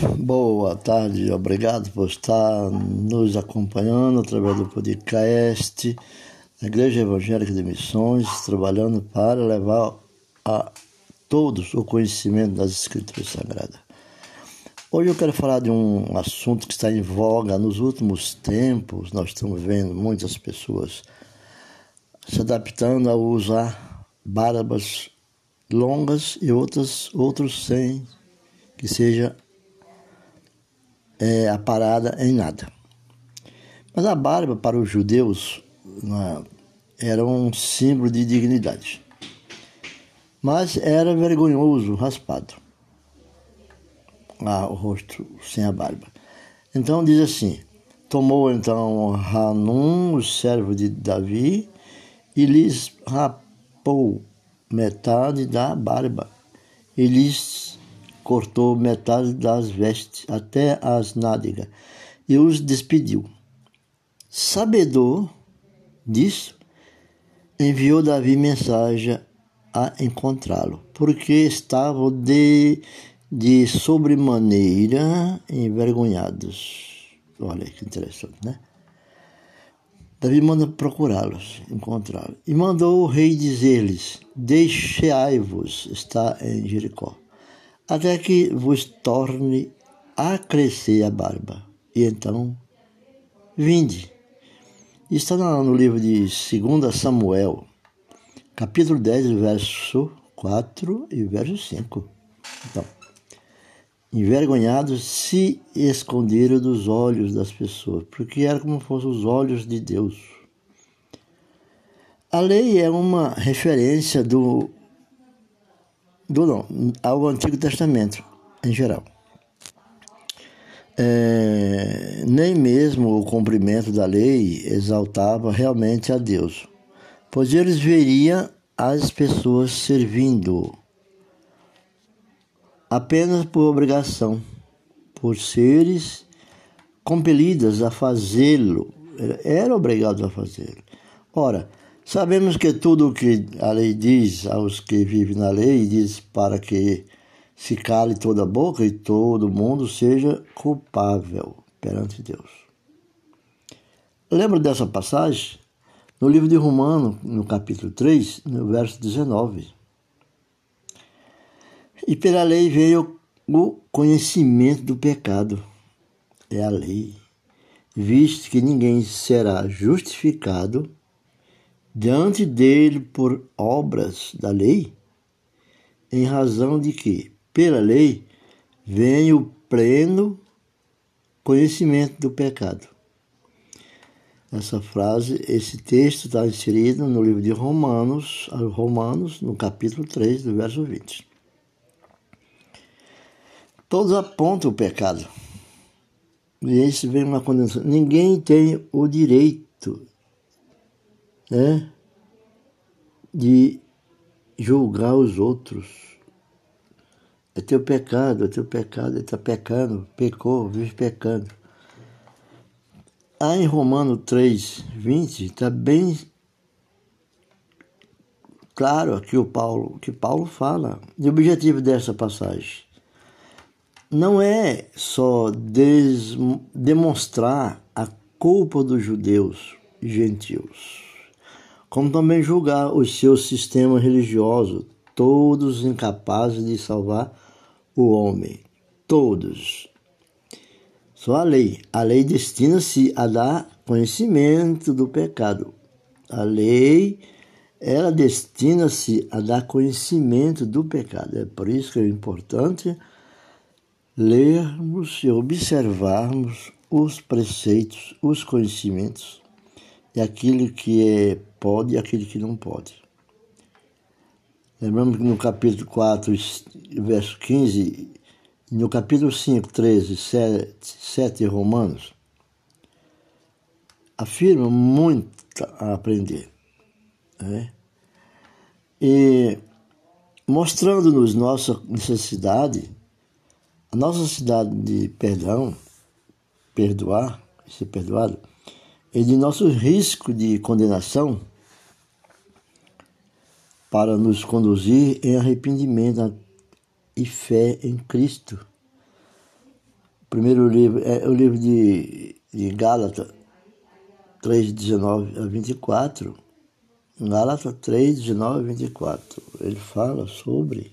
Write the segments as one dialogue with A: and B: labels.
A: Boa tarde, obrigado por estar nos acompanhando através do podcast da Igreja Evangélica de Missões, trabalhando para levar a todos o conhecimento das Escrituras Sagradas. Hoje eu quero falar de um assunto que está em voga nos últimos tempos. Nós estamos vendo muitas pessoas se adaptando a usar barbas longas e outras outros sem que seja é, a parada em nada. Mas a barba para os judeus era um símbolo de dignidade. Mas era vergonhoso raspado. Ah, o rosto sem a barba. Então diz assim: Tomou então Hanum, o servo de Davi, e lhes rapou metade da barba, e lhes cortou metade das vestes até as nádegas e os despediu. Sabedor disso, enviou Davi mensagem a encontrá-lo, porque estavam de, de sobremaneira envergonhados. Olha que interessante, né? Davi manda procurá-los, encontrá-los. E mandou o rei dizer-lhes: Deixai-vos estar em Jericó até que vos torne a crescer a barba. E então, vinde. Está no livro de 2 Samuel, capítulo 10, verso 4 e verso 5. Então, envergonhados se esconderam dos olhos das pessoas, porque era como fossem os olhos de Deus. A lei é uma referência do do não, ao Antigo Testamento em geral. É, nem mesmo o cumprimento da lei exaltava realmente a Deus, pois eles veriam as pessoas servindo apenas por obrigação, por seres compelidas a fazê-lo, era obrigado a fazê-lo. Ora, Sabemos que tudo o que a lei diz aos que vivem na lei diz para que se cale toda a boca e todo mundo seja culpável perante Deus. Lembra dessa passagem? No livro de Romanos, no capítulo 3, no verso 19. E pela lei veio o conhecimento do pecado. É a lei. Visto que ninguém será justificado diante dele por obras da lei, em razão de que, pela lei, vem o pleno conhecimento do pecado. Essa frase, esse texto está inserido no livro de Romanos, Romanos, no capítulo 3, do verso 20. Todos apontam o pecado. E isso vem uma condenação. Ninguém tem o direito né, de julgar os outros. É teu pecado, é teu pecado, ele está pecando, pecou, vive pecando. Aí em Romano 3, 20, está bem claro aqui o Paulo, que Paulo fala. E o objetivo dessa passagem não é só demonstrar a culpa dos judeus gentios como também julgar os seus sistemas religiosos, todos incapazes de salvar o homem. Todos. Só a lei. A lei destina-se a dar conhecimento do pecado. A lei, ela destina-se a dar conhecimento do pecado. É por isso que é importante lermos e observarmos os preceitos, os conhecimentos e aquilo que é, pode e aquilo que não pode. Lembramos que no capítulo 4, verso 15, no capítulo 5, 13, 7, 7 Romanos, afirma muito a aprender. Né? E mostrando-nos nossa necessidade, a nossa necessidade de perdão, perdoar, ser perdoado, e de nosso risco de condenação para nos conduzir em arrependimento e fé em Cristo. primeiro livro é o livro de, de Gálatas 3, 19 a 24. Gálatas 3, 19 a 24. Ele fala sobre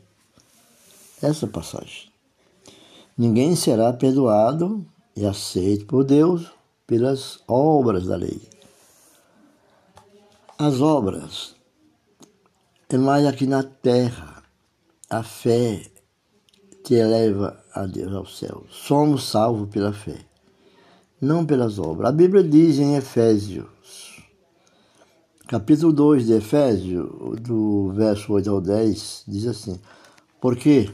A: essa passagem. Ninguém será perdoado e aceito por Deus pelas obras da lei. As obras é mais aqui na terra. A fé que eleva a Deus ao céu. Somos salvos pela fé, não pelas obras. A Bíblia diz em Efésios, capítulo 2 de Efésios, do verso 8 ao 10, diz assim: Porque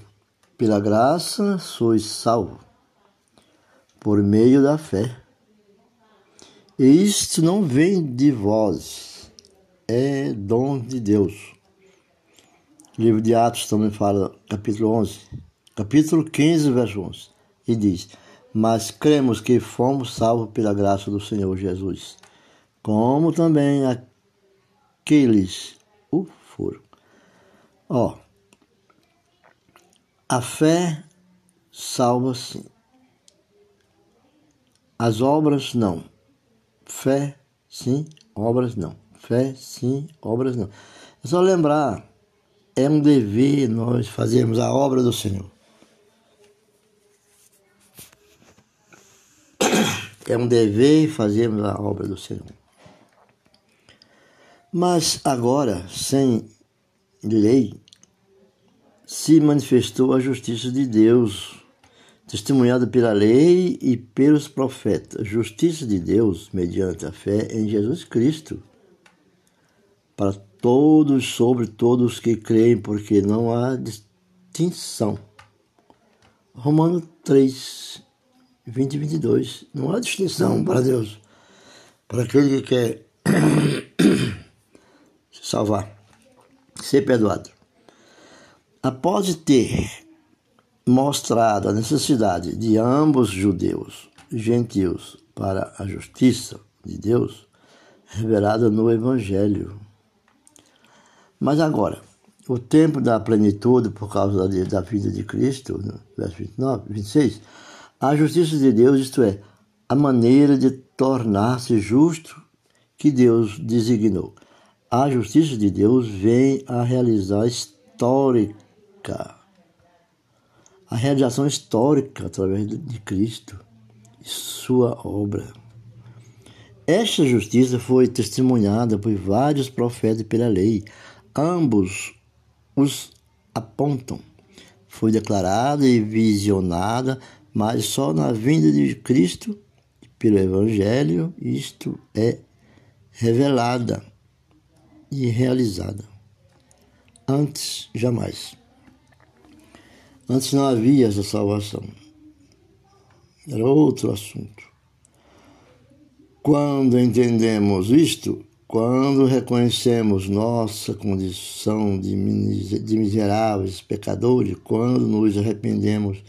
A: pela graça sois salvos, por meio da fé. E isto não vem de vós, é dom de Deus. O livro de Atos também fala, capítulo 11, capítulo 15, verso 11, e diz: Mas cremos que fomos salvos pela graça do Senhor Jesus, como também aqueles o foram. Ó, a fé salva sim. As obras não. Fé, sim, obras não. Fé, sim, obras não. É só lembrar, é um dever nós fazermos a obra do Senhor. É um dever fazermos a obra do Senhor. Mas agora, sem lei, se manifestou a justiça de Deus testemunhada pela lei e pelos profetas, justiça de Deus mediante a fé em Jesus Cristo, para todos, sobre todos que creem, porque não há distinção. Romanos 3, 20 e 22. Não há distinção para Deus, para aquele que quer se salvar, ser perdoado. Após ter mostrado a necessidade de ambos judeus e gentios para a justiça de Deus revelada no Evangelho. Mas agora, o tempo da plenitude por causa da vida de Cristo, verso 29, 26, a justiça de Deus, isto é, a maneira de tornar-se justo que Deus designou. A justiça de Deus vem a realizar histórica a realização histórica através de Cristo e sua obra. Esta justiça foi testemunhada por vários profetas pela lei. Ambos os apontam. Foi declarada e visionada, mas só na vinda de Cristo pelo Evangelho isto é revelada e realizada. Antes, jamais. Antes não havia essa salvação. Era outro assunto. Quando entendemos isto, quando reconhecemos nossa condição de miseráveis pecadores, quando nos arrependemos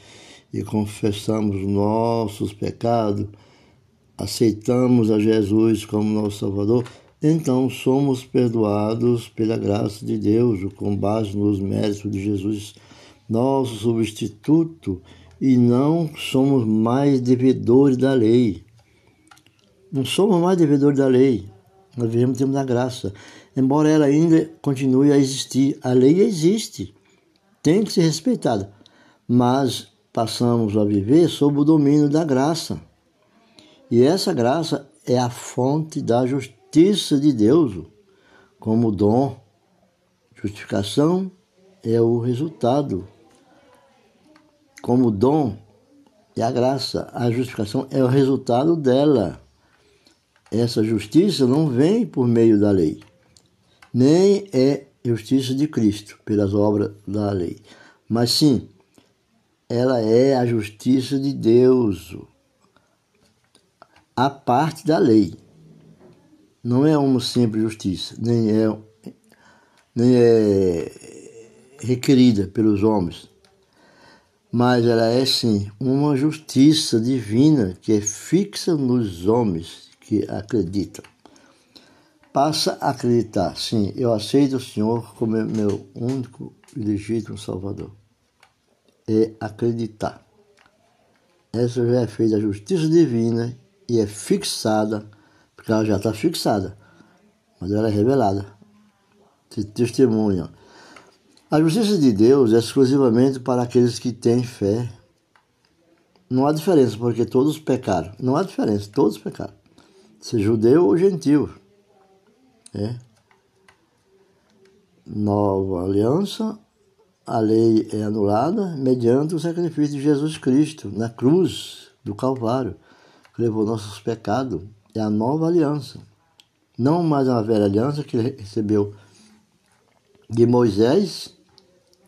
A: e confessamos nossos pecados, aceitamos a Jesus como nosso Salvador, então somos perdoados pela graça de Deus, com base nos méritos de Jesus nosso substituto e não somos mais devedores da lei. Não somos mais devedores da lei. Nós vivemos tempo da graça. Embora ela ainda continue a existir, a lei existe, tem que ser respeitada. Mas passamos a viver sob o domínio da graça. E essa graça é a fonte da justiça de Deus, como dom. Justificação é o resultado como dom e a graça. A justificação é o resultado dela. Essa justiça não vem por meio da lei, nem é justiça de Cristo pelas obras da lei, mas sim, ela é a justiça de Deus, a parte da lei. Não é uma simples justiça, nem é, nem é requerida pelos homens, mas ela é sim uma justiça divina que é fixa nos homens que acreditam. Passa a acreditar, sim, eu aceito o Senhor como meu único e legítimo Salvador. É acreditar. essa já é feita a justiça divina e é fixada, porque ela já está fixada, mas ela é revelada. Testemunha. A justiça de Deus é exclusivamente para aqueles que têm fé. Não há diferença, porque todos pecaram. Não há diferença, todos pecaram. Se judeu ou gentil. É. Nova aliança, a lei é anulada mediante o sacrifício de Jesus Cristo na cruz do Calvário, que levou nossos pecados. É a nova aliança. Não mais uma velha aliança que recebeu de Moisés,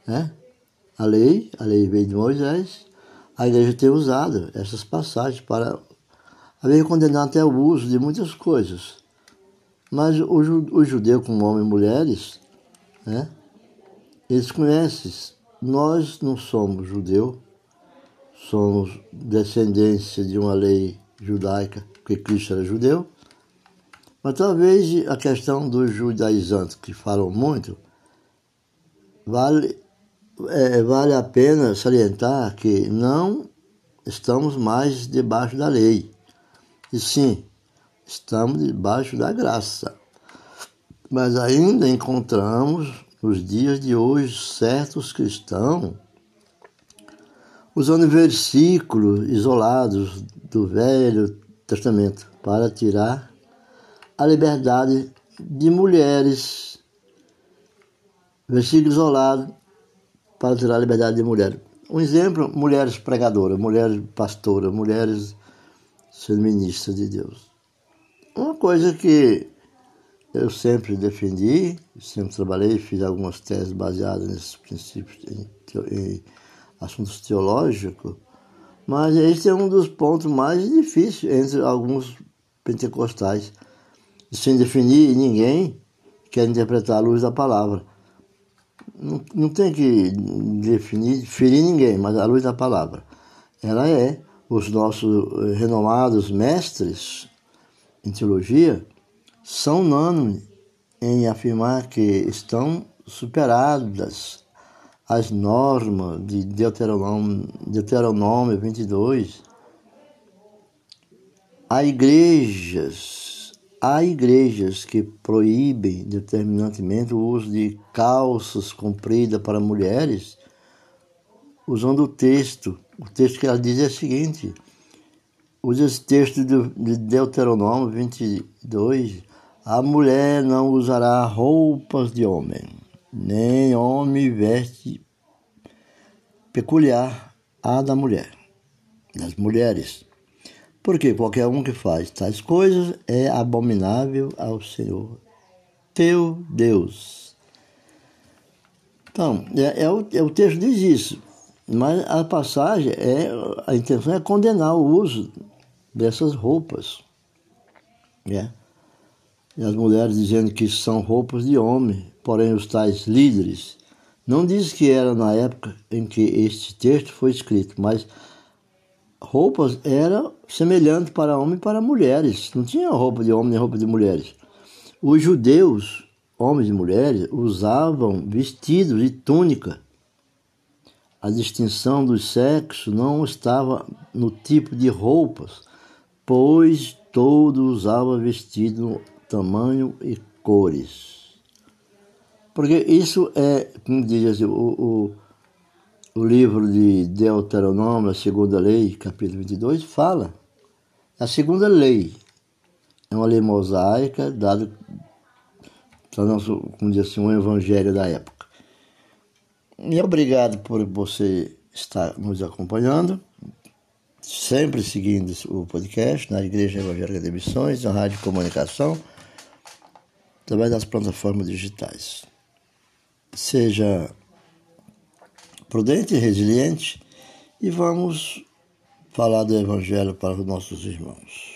A: né? a lei, a lei veio de Moisés, a igreja tem usado essas passagens para haver condenado até o uso de muitas coisas. Mas o, o judeu, como homens e mulheres, né? eles conhecem, nós não somos judeu, somos descendência de uma lei judaica, porque Cristo era judeu, mas talvez a questão dos judaizantes, que falam muito, vale, é, vale a pena salientar que não estamos mais debaixo da lei. E sim, estamos debaixo da graça. Mas ainda encontramos nos dias de hoje certos cristãos usando versículos isolados do Velho Testamento para tirar a liberdade de mulheres Versículo isolado para tirar a liberdade de mulheres. Um exemplo, mulheres pregadoras, mulheres pastoras, mulheres sendo ministras de Deus. Uma coisa que eu sempre defendi, sempre trabalhei, fiz algumas teses baseadas nesses princípios em, em assuntos teológicos, mas esse é um dos pontos mais difíceis entre alguns pentecostais. Sem definir ninguém quer interpretar a luz da palavra não, tem que definir, ferir ninguém, mas a luz da palavra. Ela é, os nossos eh, renomados mestres em teologia são unânimes em afirmar que estão superadas as normas de Deuteronômio, Deuteronômio 22. Há igrejas Há igrejas que proíbem determinantemente o uso de calças compridas para mulheres, usando o texto. O texto que ela diz é o seguinte: usa esse texto de Deuteronômio 22. A mulher não usará roupas de homem, nem homem veste peculiar à da mulher, das mulheres porque qualquer um que faz tais coisas é abominável ao Senhor, teu Deus. Então, é, é, o, é o texto diz isso, mas a passagem é a intenção é condenar o uso dessas roupas, né? E as mulheres dizendo que são roupas de homem, porém os tais líderes não diz que era na época em que este texto foi escrito, mas roupas era semelhante para homens e para mulheres. Não tinha roupa de homem nem roupa de mulheres. Os judeus, homens e mulheres, usavam vestidos e túnica. A distinção dos sexos não estava no tipo de roupas, pois todos usavam vestido, tamanho e cores. Porque isso é, como diz assim, o, o o livro de Deuteronômio, a segunda lei, capítulo 22, fala. A segunda lei é uma lei mosaica dada como diz assim, um evangelho da época. E obrigado por você estar nos acompanhando, sempre seguindo o podcast na Igreja Evangélica de Missões, na Rádio Comunicação, através das plataformas digitais. Seja prudente e resiliente e vamos falar do Evangelho para os nossos irmãos.